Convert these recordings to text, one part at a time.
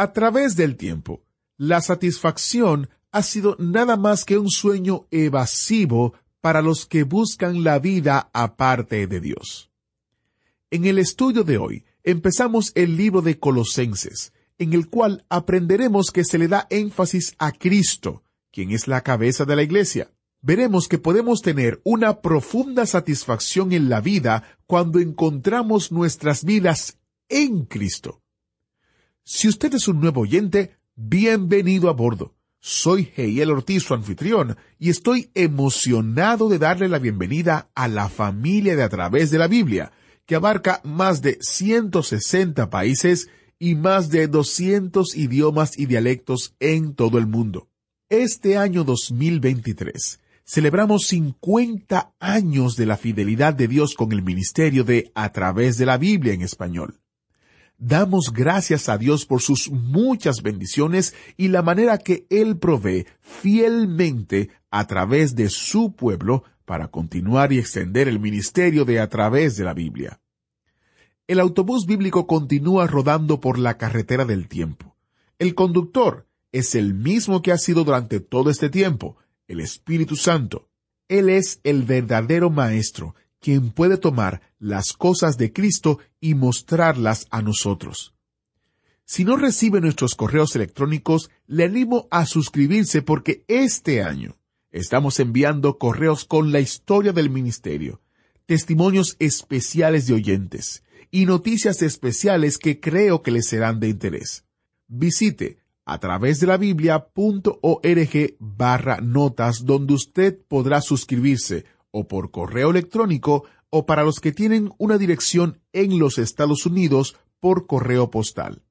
A través del tiempo, la satisfacción ha sido nada más que un sueño evasivo para los que buscan la vida aparte de Dios. En el estudio de hoy empezamos el libro de Colosenses, en el cual aprenderemos que se le da énfasis a Cristo, quien es la cabeza de la iglesia. Veremos que podemos tener una profunda satisfacción en la vida cuando encontramos nuestras vidas en Cristo. Si usted es un nuevo oyente, bienvenido a bordo. Soy Heiel Ortiz, su anfitrión, y estoy emocionado de darle la bienvenida a la familia de A través de la Biblia, que abarca más de 160 países y más de 200 idiomas y dialectos en todo el mundo. Este año 2023 celebramos 50 años de la fidelidad de Dios con el ministerio de A través de la Biblia en español. Damos gracias a Dios por sus muchas bendiciones y la manera que Él provee fielmente a través de su pueblo para continuar y extender el ministerio de a través de la Biblia. El autobús bíblico continúa rodando por la carretera del tiempo. El conductor es el mismo que ha sido durante todo este tiempo, el Espíritu Santo. Él es el verdadero Maestro quien puede tomar las cosas de Cristo y mostrarlas a nosotros. Si no recibe nuestros correos electrónicos, le animo a suscribirse porque este año estamos enviando correos con la historia del ministerio, testimonios especiales de oyentes y noticias especiales que creo que les serán de interés. Visite a través de la biblia.org barra notas donde usted podrá suscribirse o por correo electrónico o para los que tienen una dirección en los Estados Unidos por correo postal.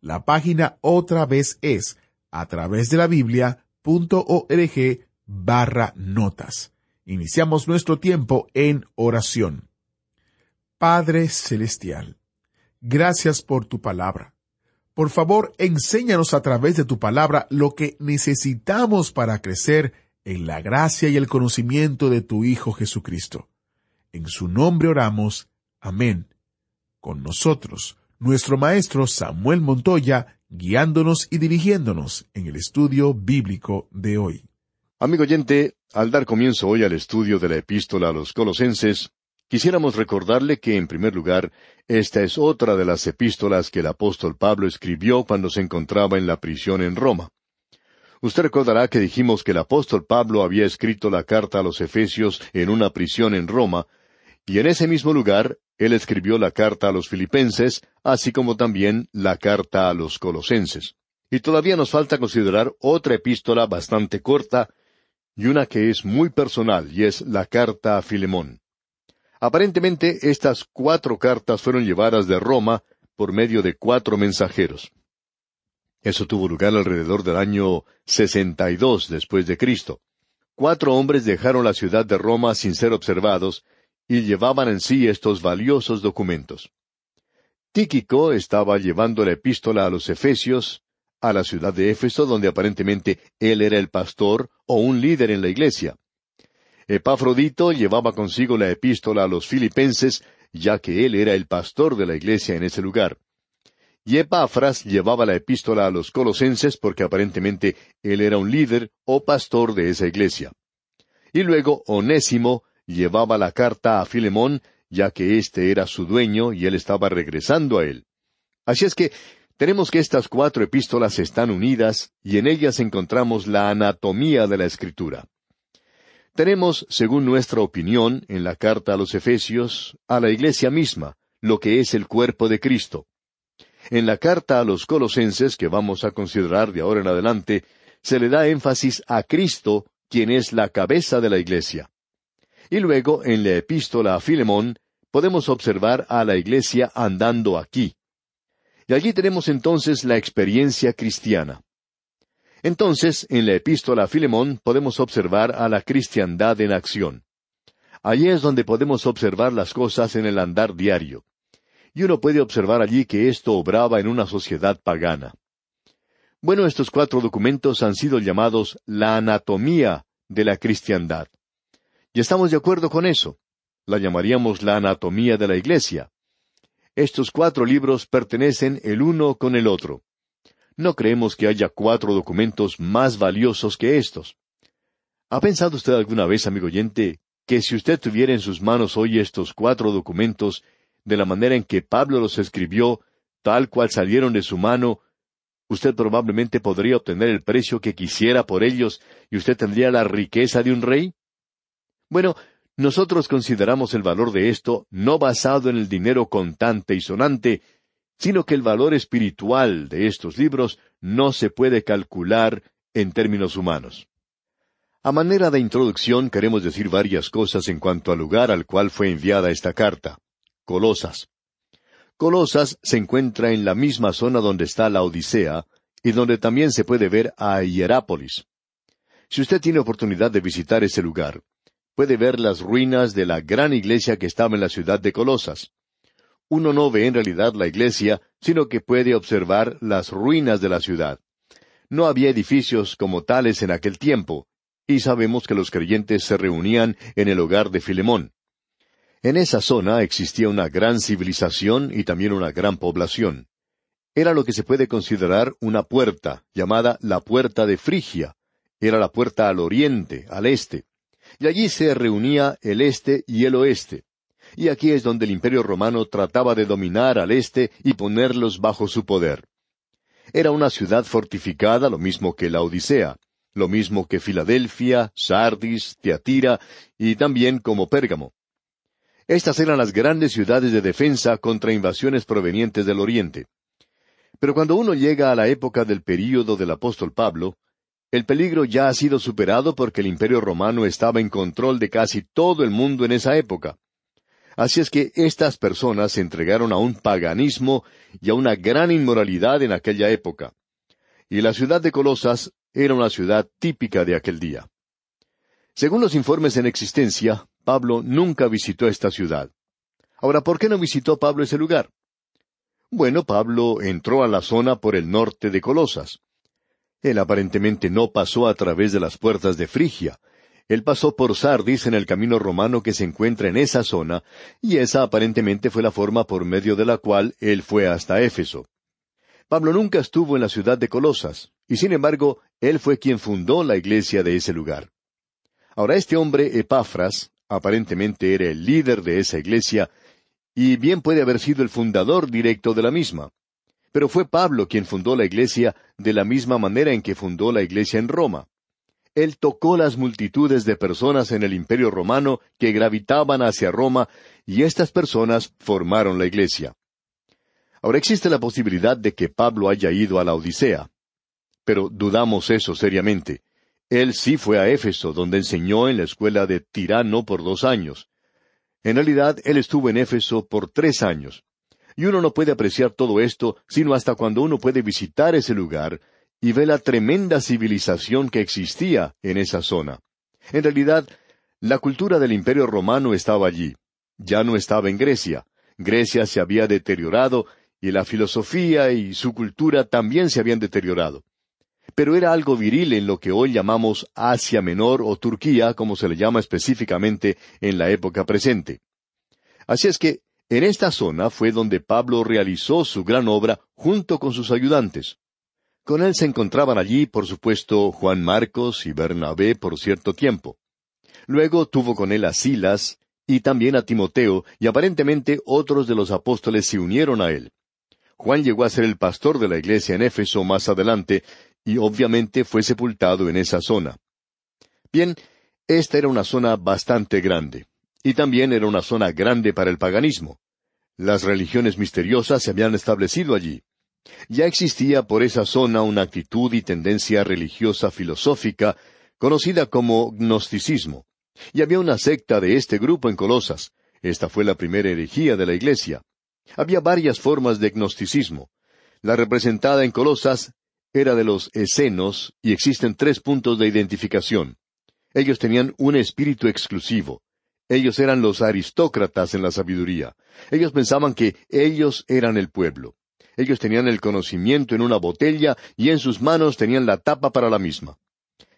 La página otra vez es a través de la biblia.org barra notas. Iniciamos nuestro tiempo en oración. Padre Celestial, gracias por tu palabra. Por favor, enséñanos a través de tu palabra lo que necesitamos para crecer en la gracia y el conocimiento de tu Hijo Jesucristo. En su nombre oramos. Amén. Con nosotros, nuestro Maestro Samuel Montoya, guiándonos y dirigiéndonos en el estudio bíblico de hoy. Amigo oyente, al dar comienzo hoy al estudio de la epístola a los colosenses, quisiéramos recordarle que, en primer lugar, esta es otra de las epístolas que el apóstol Pablo escribió cuando se encontraba en la prisión en Roma. Usted recordará que dijimos que el apóstol Pablo había escrito la carta a los Efesios en una prisión en Roma, y en ese mismo lugar él escribió la carta a los Filipenses, así como también la carta a los Colosenses. Y todavía nos falta considerar otra epístola bastante corta y una que es muy personal, y es la carta a Filemón. Aparentemente estas cuatro cartas fueron llevadas de Roma por medio de cuatro mensajeros. Eso tuvo lugar alrededor del año 62 después de Cristo. Cuatro hombres dejaron la ciudad de Roma sin ser observados y llevaban en sí estos valiosos documentos. Tíquico estaba llevando la epístola a los Efesios, a la ciudad de Éfeso, donde aparentemente él era el pastor o un líder en la iglesia. Epafrodito llevaba consigo la epístola a los filipenses, ya que él era el pastor de la iglesia en ese lugar. Y Epafras llevaba la epístola a los colosenses porque aparentemente él era un líder o pastor de esa iglesia. Y luego Onésimo llevaba la carta a Filemón, ya que éste era su dueño y él estaba regresando a él. Así es que tenemos que estas cuatro epístolas están unidas y en ellas encontramos la anatomía de la escritura. Tenemos, según nuestra opinión, en la carta a los Efesios, a la iglesia misma, lo que es el cuerpo de Cristo. En la carta a los colosenses que vamos a considerar de ahora en adelante, se le da énfasis a Cristo, quien es la cabeza de la iglesia. Y luego, en la epístola a Filemón, podemos observar a la iglesia andando aquí. Y allí tenemos entonces la experiencia cristiana. Entonces, en la epístola a Filemón podemos observar a la cristiandad en acción. Allí es donde podemos observar las cosas en el andar diario. Y uno puede observar allí que esto obraba en una sociedad pagana. Bueno, estos cuatro documentos han sido llamados la anatomía de la cristiandad. Y estamos de acuerdo con eso. La llamaríamos la anatomía de la Iglesia. Estos cuatro libros pertenecen el uno con el otro. No creemos que haya cuatro documentos más valiosos que estos. ¿Ha pensado usted alguna vez, amigo oyente, que si usted tuviera en sus manos hoy estos cuatro documentos, de la manera en que Pablo los escribió, tal cual salieron de su mano, usted probablemente podría obtener el precio que quisiera por ellos y usted tendría la riqueza de un rey? Bueno, nosotros consideramos el valor de esto no basado en el dinero contante y sonante, sino que el valor espiritual de estos libros no se puede calcular en términos humanos. A manera de introducción queremos decir varias cosas en cuanto al lugar al cual fue enviada esta carta, Colosas. Colosas se encuentra en la misma zona donde está la Odisea y donde también se puede ver a Hierápolis. Si usted tiene oportunidad de visitar ese lugar, puede ver las ruinas de la gran iglesia que estaba en la ciudad de Colosas. Uno no ve en realidad la iglesia, sino que puede observar las ruinas de la ciudad. No había edificios como tales en aquel tiempo, y sabemos que los creyentes se reunían en el hogar de Filemón. En esa zona existía una gran civilización y también una gran población. Era lo que se puede considerar una puerta, llamada la puerta de Frigia. Era la puerta al oriente, al este. Y allí se reunía el este y el oeste. Y aquí es donde el imperio romano trataba de dominar al este y ponerlos bajo su poder. Era una ciudad fortificada, lo mismo que la Odisea, lo mismo que Filadelfia, Sardis, Teatira y también como Pérgamo. Estas eran las grandes ciudades de defensa contra invasiones provenientes del Oriente. Pero cuando uno llega a la época del período del apóstol Pablo, el peligro ya ha sido superado porque el imperio romano estaba en control de casi todo el mundo en esa época. Así es que estas personas se entregaron a un paganismo y a una gran inmoralidad en aquella época. Y la ciudad de Colosas era una ciudad típica de aquel día. Según los informes en existencia, Pablo nunca visitó esta ciudad. Ahora, ¿por qué no visitó Pablo ese lugar? Bueno, Pablo entró a la zona por el norte de Colosas. Él aparentemente no pasó a través de las puertas de Frigia. Él pasó por Sardis en el camino romano que se encuentra en esa zona, y esa aparentemente fue la forma por medio de la cual él fue hasta Éfeso. Pablo nunca estuvo en la ciudad de Colosas, y sin embargo, él fue quien fundó la iglesia de ese lugar. Ahora este hombre, Epafras, aparentemente era el líder de esa iglesia, y bien puede haber sido el fundador directo de la misma. Pero fue Pablo quien fundó la iglesia de la misma manera en que fundó la iglesia en Roma. Él tocó las multitudes de personas en el imperio romano que gravitaban hacia Roma, y estas personas formaron la iglesia. Ahora existe la posibilidad de que Pablo haya ido a la Odisea. Pero dudamos eso seriamente. Él sí fue a Éfeso, donde enseñó en la escuela de Tirano por dos años. En realidad, él estuvo en Éfeso por tres años. Y uno no puede apreciar todo esto sino hasta cuando uno puede visitar ese lugar y ve la tremenda civilización que existía en esa zona. En realidad, la cultura del imperio romano estaba allí. Ya no estaba en Grecia. Grecia se había deteriorado y la filosofía y su cultura también se habían deteriorado pero era algo viril en lo que hoy llamamos Asia Menor o Turquía, como se le llama específicamente en la época presente. Así es que en esta zona fue donde Pablo realizó su gran obra junto con sus ayudantes. Con él se encontraban allí, por supuesto, Juan Marcos y Bernabé por cierto tiempo. Luego tuvo con él a Silas y también a Timoteo, y aparentemente otros de los apóstoles se unieron a él. Juan llegó a ser el pastor de la iglesia en Éfeso más adelante, y obviamente fue sepultado en esa zona. Bien, esta era una zona bastante grande, y también era una zona grande para el paganismo. Las religiones misteriosas se habían establecido allí. Ya existía por esa zona una actitud y tendencia religiosa filosófica conocida como gnosticismo. Y había una secta de este grupo en Colosas. Esta fue la primera herejía de la Iglesia. Había varias formas de gnosticismo. La representada en Colosas era de los escenos y existen tres puntos de identificación. Ellos tenían un espíritu exclusivo. Ellos eran los aristócratas en la sabiduría. Ellos pensaban que ellos eran el pueblo. Ellos tenían el conocimiento en una botella y en sus manos tenían la tapa para la misma.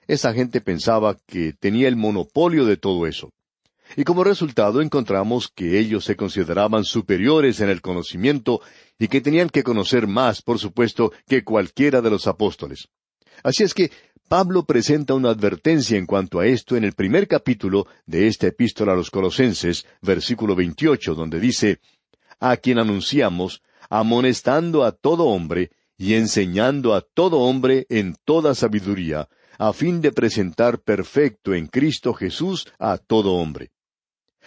Esa gente pensaba que tenía el monopolio de todo eso. Y como resultado encontramos que ellos se consideraban superiores en el conocimiento y que tenían que conocer más, por supuesto, que cualquiera de los apóstoles. Así es que Pablo presenta una advertencia en cuanto a esto en el primer capítulo de esta epístola a los Colosenses, versículo 28, donde dice, A quien anunciamos, amonestando a todo hombre y enseñando a todo hombre en toda sabiduría, a fin de presentar perfecto en Cristo Jesús a todo hombre.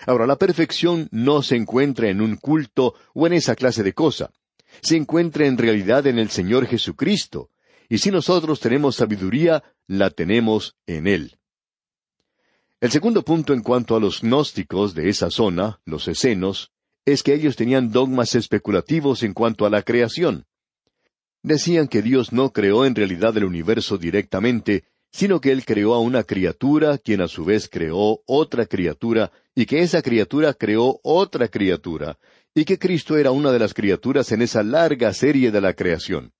Ahora, la perfección no se encuentra en un culto o en esa clase de cosa. Se encuentra en realidad en el Señor Jesucristo. Y si nosotros tenemos sabiduría, la tenemos en Él. El segundo punto en cuanto a los gnósticos de esa zona, los escenos, es que ellos tenían dogmas especulativos en cuanto a la creación. Decían que Dios no creó en realidad el universo directamente, sino que Él creó a una criatura, quien a su vez creó otra criatura, y que esa criatura creó otra criatura, y que Cristo era una de las criaturas en esa larga serie de la creación.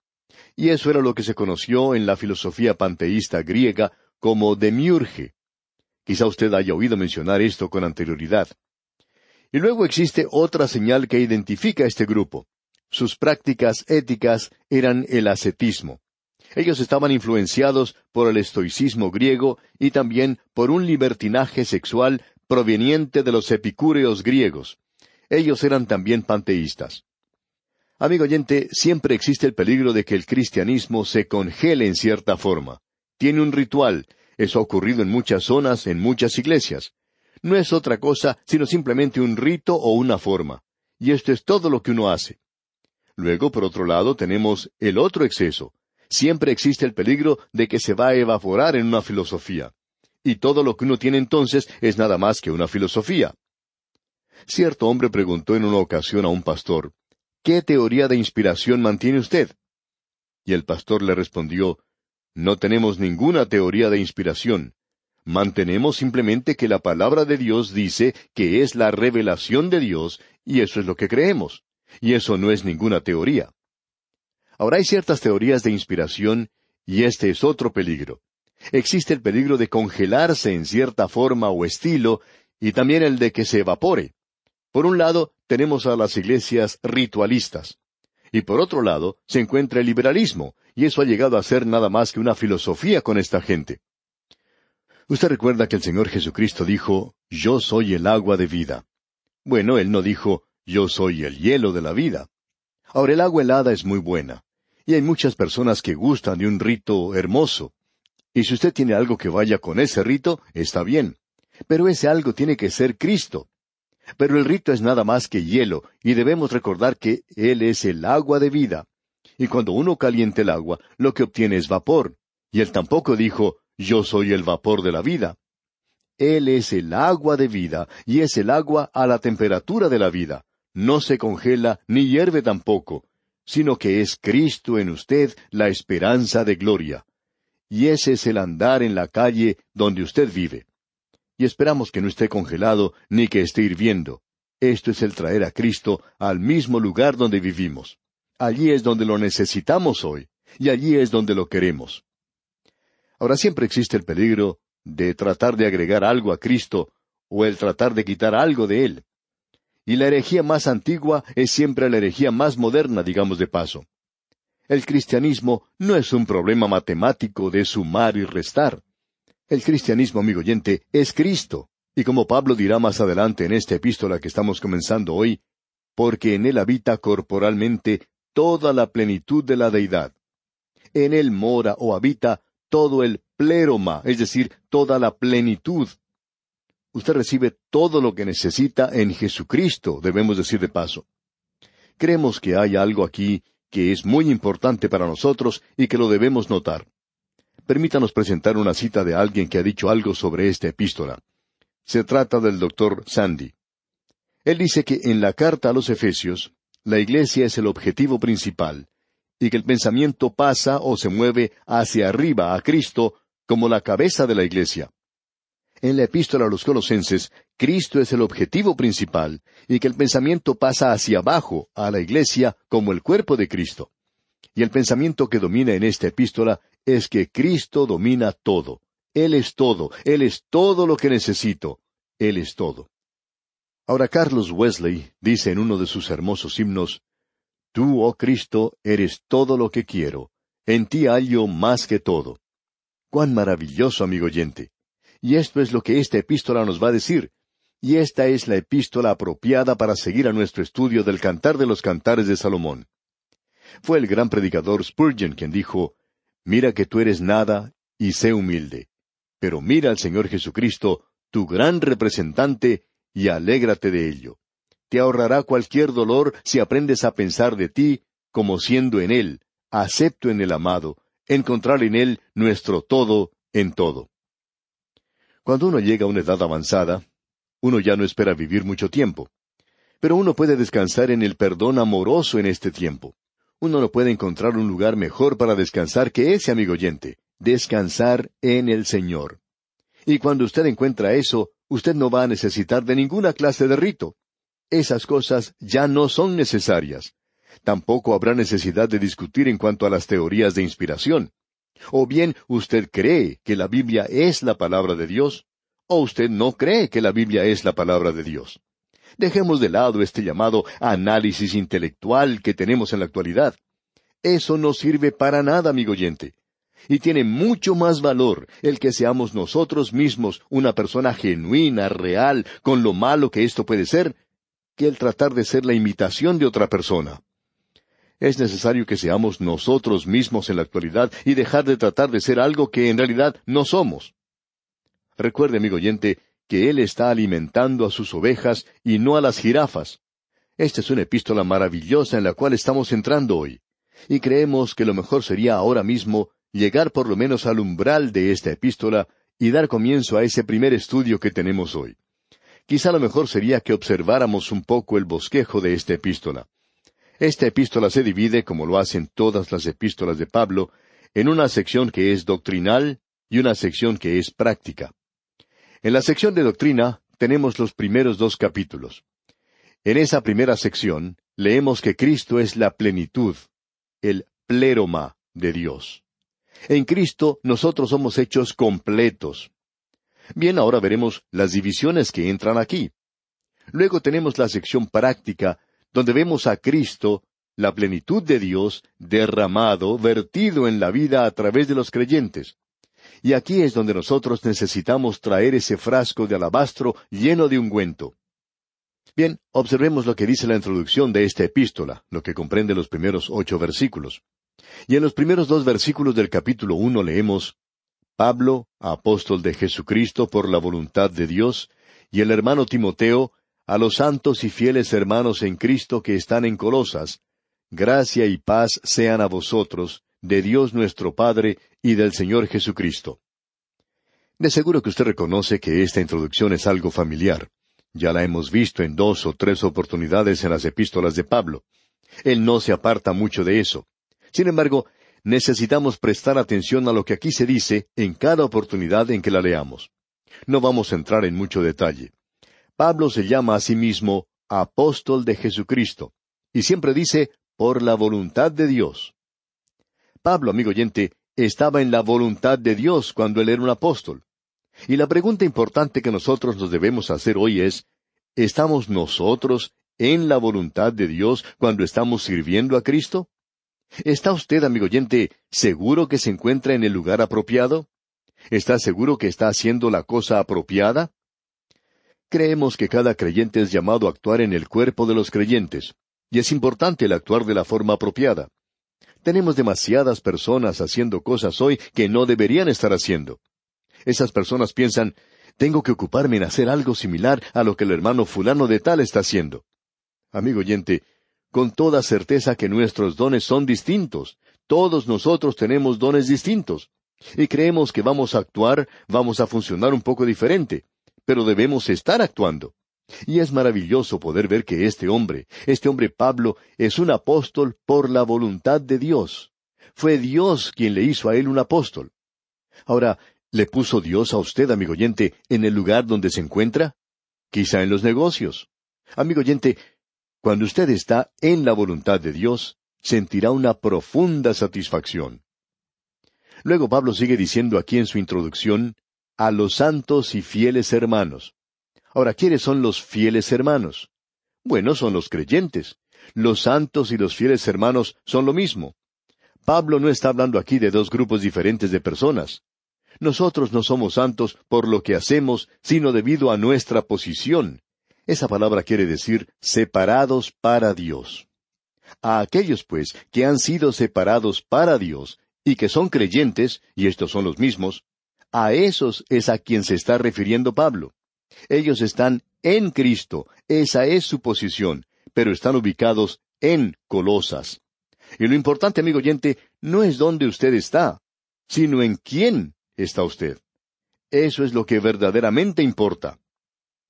Y eso era lo que se conoció en la filosofía panteísta griega como demiurge. Quizá usted haya oído mencionar esto con anterioridad. Y luego existe otra señal que identifica a este grupo. Sus prácticas éticas eran el ascetismo. Ellos estaban influenciados por el estoicismo griego y también por un libertinaje sexual proveniente de los epicúreos griegos. Ellos eran también panteístas. Amigo oyente, siempre existe el peligro de que el cristianismo se congele en cierta forma. Tiene un ritual. Eso ha ocurrido en muchas zonas, en muchas iglesias. No es otra cosa sino simplemente un rito o una forma. Y esto es todo lo que uno hace. Luego, por otro lado, tenemos el otro exceso, siempre existe el peligro de que se va a evaporar en una filosofía. Y todo lo que uno tiene entonces es nada más que una filosofía. Cierto hombre preguntó en una ocasión a un pastor, ¿Qué teoría de inspiración mantiene usted? Y el pastor le respondió, No tenemos ninguna teoría de inspiración. Mantenemos simplemente que la palabra de Dios dice que es la revelación de Dios, y eso es lo que creemos. Y eso no es ninguna teoría. Ahora hay ciertas teorías de inspiración y este es otro peligro. Existe el peligro de congelarse en cierta forma o estilo y también el de que se evapore. Por un lado, tenemos a las iglesias ritualistas. Y por otro lado, se encuentra el liberalismo, y eso ha llegado a ser nada más que una filosofía con esta gente. Usted recuerda que el Señor Jesucristo dijo, Yo soy el agua de vida. Bueno, Él no dijo, Yo soy el hielo de la vida. Ahora, el agua helada es muy buena. Y hay muchas personas que gustan de un rito hermoso. Y si usted tiene algo que vaya con ese rito, está bien. Pero ese algo tiene que ser Cristo. Pero el rito es nada más que hielo, y debemos recordar que Él es el agua de vida. Y cuando uno caliente el agua, lo que obtiene es vapor. Y Él tampoco dijo, yo soy el vapor de la vida. Él es el agua de vida, y es el agua a la temperatura de la vida. No se congela, ni hierve tampoco, sino que es Cristo en usted la esperanza de gloria. Y ese es el andar en la calle donde usted vive. Y esperamos que no esté congelado ni que esté hirviendo. Esto es el traer a Cristo al mismo lugar donde vivimos. Allí es donde lo necesitamos hoy, y allí es donde lo queremos. Ahora siempre existe el peligro de tratar de agregar algo a Cristo o el tratar de quitar algo de Él. Y la herejía más antigua es siempre la herejía más moderna, digamos de paso. El cristianismo no es un problema matemático de sumar y restar. El cristianismo, amigo oyente, es Cristo. Y como Pablo dirá más adelante en esta epístola que estamos comenzando hoy, porque en él habita corporalmente toda la plenitud de la deidad. En él mora o habita todo el pleroma, es decir, toda la plenitud Usted recibe todo lo que necesita en Jesucristo, debemos decir de paso. Creemos que hay algo aquí que es muy importante para nosotros y que lo debemos notar. Permítanos presentar una cita de alguien que ha dicho algo sobre esta epístola. Se trata del doctor Sandy. Él dice que en la carta a los Efesios, la Iglesia es el objetivo principal, y que el pensamiento pasa o se mueve hacia arriba a Cristo como la cabeza de la iglesia. En la epístola a los colosenses, Cristo es el objetivo principal y que el pensamiento pasa hacia abajo a la iglesia como el cuerpo de Cristo. Y el pensamiento que domina en esta epístola es que Cristo domina todo. Él es todo, Él es todo lo que necesito, Él es todo. Ahora Carlos Wesley dice en uno de sus hermosos himnos, Tú, oh Cristo, eres todo lo que quiero, en ti hallo más que todo. Cuán maravilloso, amigo oyente. Y esto es lo que esta epístola nos va a decir. Y esta es la epístola apropiada para seguir a nuestro estudio del Cantar de los Cantares de Salomón. Fue el gran predicador Spurgeon quien dijo, Mira que tú eres nada y sé humilde. Pero mira al Señor Jesucristo, tu gran representante, y alégrate de ello. Te ahorrará cualquier dolor si aprendes a pensar de ti como siendo en Él, acepto en el amado, encontrar en Él nuestro todo en todo. Cuando uno llega a una edad avanzada, uno ya no espera vivir mucho tiempo. Pero uno puede descansar en el perdón amoroso en este tiempo. Uno no puede encontrar un lugar mejor para descansar que ese, amigo oyente, descansar en el Señor. Y cuando usted encuentra eso, usted no va a necesitar de ninguna clase de rito. Esas cosas ya no son necesarias. Tampoco habrá necesidad de discutir en cuanto a las teorías de inspiración. O bien usted cree que la Biblia es la palabra de Dios, o usted no cree que la Biblia es la palabra de Dios. Dejemos de lado este llamado análisis intelectual que tenemos en la actualidad. Eso no sirve para nada, amigo oyente. Y tiene mucho más valor el que seamos nosotros mismos una persona genuina, real, con lo malo que esto puede ser, que el tratar de ser la imitación de otra persona. Es necesario que seamos nosotros mismos en la actualidad y dejar de tratar de ser algo que en realidad no somos. Recuerde, amigo oyente, que Él está alimentando a sus ovejas y no a las jirafas. Esta es una epístola maravillosa en la cual estamos entrando hoy. Y creemos que lo mejor sería ahora mismo llegar por lo menos al umbral de esta epístola y dar comienzo a ese primer estudio que tenemos hoy. Quizá lo mejor sería que observáramos un poco el bosquejo de esta epístola. Esta epístola se divide, como lo hacen todas las epístolas de Pablo, en una sección que es doctrinal y una sección que es práctica. En la sección de doctrina tenemos los primeros dos capítulos. En esa primera sección leemos que Cristo es la plenitud, el pleroma de Dios. En Cristo nosotros somos hechos completos. Bien, ahora veremos las divisiones que entran aquí. Luego tenemos la sección práctica donde vemos a Cristo, la plenitud de Dios, derramado, vertido en la vida a través de los creyentes. Y aquí es donde nosotros necesitamos traer ese frasco de alabastro lleno de ungüento. Bien, observemos lo que dice la introducción de esta epístola, lo que comprende los primeros ocho versículos. Y en los primeros dos versículos del capítulo uno leemos Pablo, apóstol de Jesucristo por la voluntad de Dios, y el hermano Timoteo, a los santos y fieles hermanos en Cristo que están en Colosas, gracia y paz sean a vosotros, de Dios nuestro Padre y del Señor Jesucristo. De seguro que usted reconoce que esta introducción es algo familiar. Ya la hemos visto en dos o tres oportunidades en las epístolas de Pablo. Él no se aparta mucho de eso. Sin embargo, necesitamos prestar atención a lo que aquí se dice en cada oportunidad en que la leamos. No vamos a entrar en mucho detalle. Pablo se llama a sí mismo apóstol de Jesucristo, y siempre dice por la voluntad de Dios. Pablo, amigo oyente, estaba en la voluntad de Dios cuando él era un apóstol. Y la pregunta importante que nosotros nos debemos hacer hoy es, ¿estamos nosotros en la voluntad de Dios cuando estamos sirviendo a Cristo? ¿Está usted, amigo oyente, seguro que se encuentra en el lugar apropiado? ¿Está seguro que está haciendo la cosa apropiada? Creemos que cada creyente es llamado a actuar en el cuerpo de los creyentes, y es importante el actuar de la forma apropiada. Tenemos demasiadas personas haciendo cosas hoy que no deberían estar haciendo. Esas personas piensan, tengo que ocuparme en hacer algo similar a lo que el hermano fulano de tal está haciendo. Amigo oyente, con toda certeza que nuestros dones son distintos. Todos nosotros tenemos dones distintos. Y creemos que vamos a actuar, vamos a funcionar un poco diferente pero debemos estar actuando. Y es maravilloso poder ver que este hombre, este hombre Pablo, es un apóstol por la voluntad de Dios. Fue Dios quien le hizo a él un apóstol. Ahora, ¿le puso Dios a usted, amigo oyente, en el lugar donde se encuentra? Quizá en los negocios. Amigo oyente, cuando usted está en la voluntad de Dios, sentirá una profunda satisfacción. Luego Pablo sigue diciendo aquí en su introducción, a los santos y fieles hermanos. Ahora, ¿quiénes son los fieles hermanos? Bueno, son los creyentes. Los santos y los fieles hermanos son lo mismo. Pablo no está hablando aquí de dos grupos diferentes de personas. Nosotros no somos santos por lo que hacemos, sino debido a nuestra posición. Esa palabra quiere decir separados para Dios. A aquellos, pues, que han sido separados para Dios y que son creyentes, y estos son los mismos, a esos es a quien se está refiriendo Pablo. Ellos están en Cristo, esa es su posición, pero están ubicados en Colosas. Y lo importante, amigo oyente, no es dónde usted está, sino en quién está usted. Eso es lo que verdaderamente importa.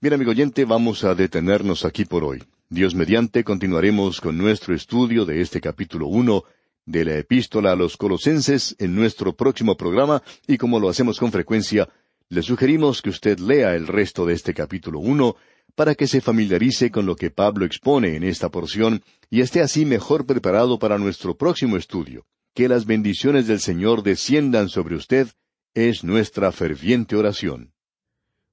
Bien, amigo oyente, vamos a detenernos aquí por hoy. Dios mediante continuaremos con nuestro estudio de este capítulo uno de la epístola a los colosenses en nuestro próximo programa y como lo hacemos con frecuencia, le sugerimos que usted lea el resto de este capítulo uno para que se familiarice con lo que Pablo expone en esta porción y esté así mejor preparado para nuestro próximo estudio. Que las bendiciones del Señor desciendan sobre usted es nuestra ferviente oración.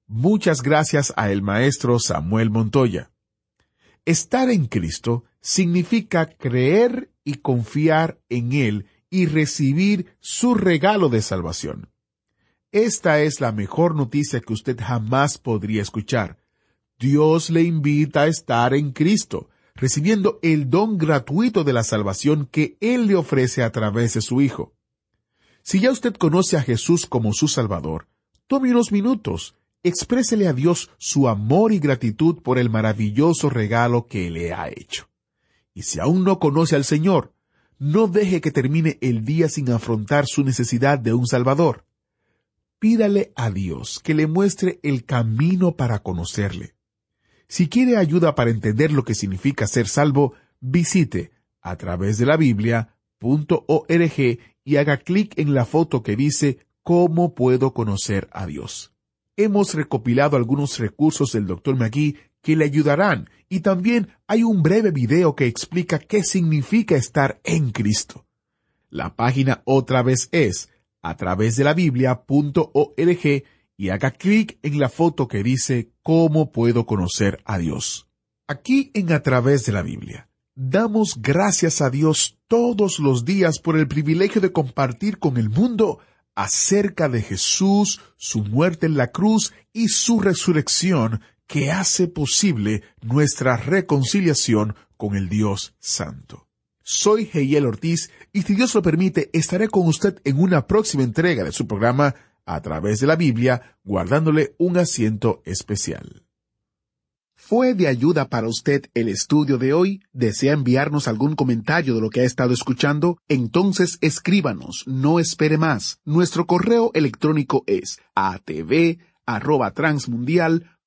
Muchas gracias a el maestro Samuel Montoya. Estar en Cristo significa creer y confiar en Él y recibir su regalo de salvación. Esta es la mejor noticia que usted jamás podría escuchar. Dios le invita a estar en Cristo, recibiendo el don gratuito de la salvación que Él le ofrece a través de su Hijo. Si ya usted conoce a Jesús como su Salvador, tome unos minutos, exprésele a Dios su amor y gratitud por el maravilloso regalo que le ha hecho. Y si aún no conoce al Señor, no deje que termine el día sin afrontar su necesidad de un Salvador pídale a Dios que le muestre el camino para conocerle. Si quiere ayuda para entender lo que significa ser salvo, visite a través de la Biblia.org y haga clic en la foto que dice ¿Cómo puedo conocer a Dios? Hemos recopilado algunos recursos del Dr. McGee que le ayudarán y también hay un breve video que explica qué significa estar en Cristo. La página otra vez es a través de la Biblia.org y haga clic en la foto que dice ¿Cómo puedo conocer a Dios? Aquí en A través de la Biblia, damos gracias a Dios todos los días por el privilegio de compartir con el mundo acerca de Jesús, su muerte en la cruz y su resurrección que hace posible nuestra reconciliación con el Dios Santo. Soy Heiel Ortiz y si Dios lo permite estaré con usted en una próxima entrega de su programa a través de la Biblia, guardándole un asiento especial. ¿Fue de ayuda para usted el estudio de hoy? ¿Desea enviarnos algún comentario de lo que ha estado escuchando? Entonces escríbanos, no espere más. Nuestro correo electrónico es